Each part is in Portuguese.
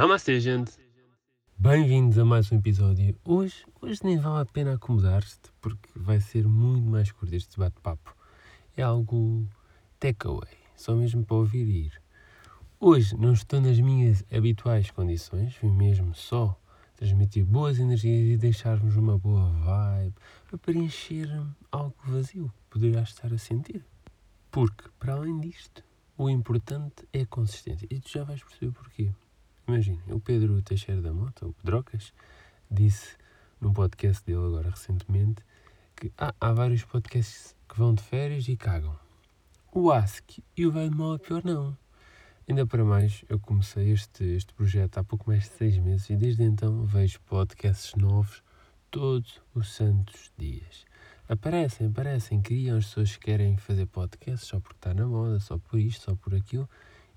Namastê, gente! Bem-vindos a mais um episódio. Hoje, hoje nem vale a pena acomodar-te, porque vai ser muito mais curto este bate-papo. É algo takeaway, só mesmo para ouvir e ir. Hoje não estou nas minhas habituais condições, vim mesmo só transmitir boas energias e deixar-vos uma boa vibe para preencher algo vazio que poderás estar a sentir. Porque, para além disto, o importante é a consistência. E tu já vais perceber porquê. Imagina, o Pedro Teixeira da Mota, o Pedrocas, disse num podcast dele agora recentemente que ah, há vários podcasts que vão de férias e cagam. O Ask e o Vai Mal Pior não. Ainda para mais, eu comecei este, este projeto há pouco mais de seis meses e desde então vejo podcasts novos todos os santos dias. Aparecem, aparecem, criam as pessoas que querem fazer podcasts só porque está na moda, só por isto, só por aquilo,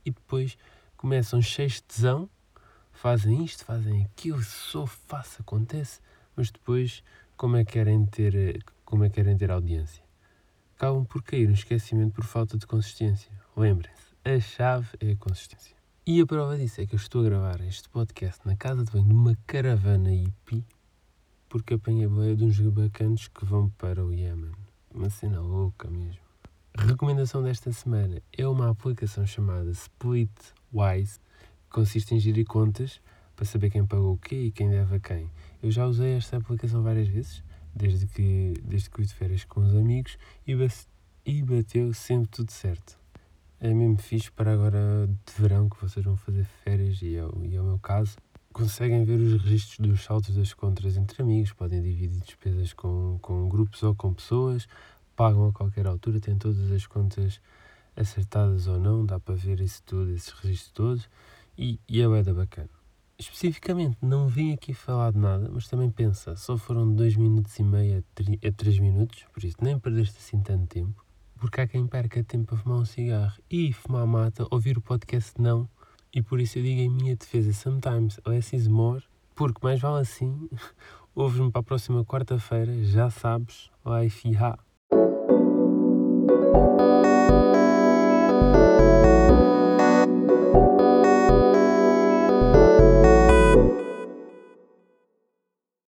e depois começam cheios de tesão, fazem isto, fazem aquilo, só faço, acontece, mas depois como é que querem ter, como é que querem ter audiência? Acabam por cair no esquecimento por falta de consistência. Lembrem-se, a chave é a consistência. E a prova disso é que eu estou a gravar este podcast na casa de banho de uma caravana hippie porque apanhei boia de uns bacanos que vão para o Iémen. Uma cena louca mesmo. A recomendação desta semana é uma aplicação chamada Splitwise, consiste em gerir contas para saber quem pagou o quê e quem deve a quem. Eu já usei esta aplicação várias vezes, desde que, desde que fui de férias com os amigos, e, e bateu sempre tudo certo é mesmo fixe para agora de verão que vocês vão fazer férias e é, e é o meu caso. Conseguem ver os registros dos saltos das contas entre amigos, podem dividir despesas com, com grupos ou com pessoas, pagam a qualquer altura, têm todas as contas acertadas ou não, dá para ver isso tudo, esses registros todos, e, e é da bacana. Especificamente, não vim aqui falar de nada, mas também pensa, só foram 2 minutos e meio a 3 minutos, por isso nem perdeste assim tanto tempo porque há quem perca tempo a fumar um cigarro e fumar mata, ouvir o podcast não, e por isso eu digo em minha defesa, sometimes less is more, porque mais vale assim, ouves-me para a próxima quarta-feira, já sabes, life ha.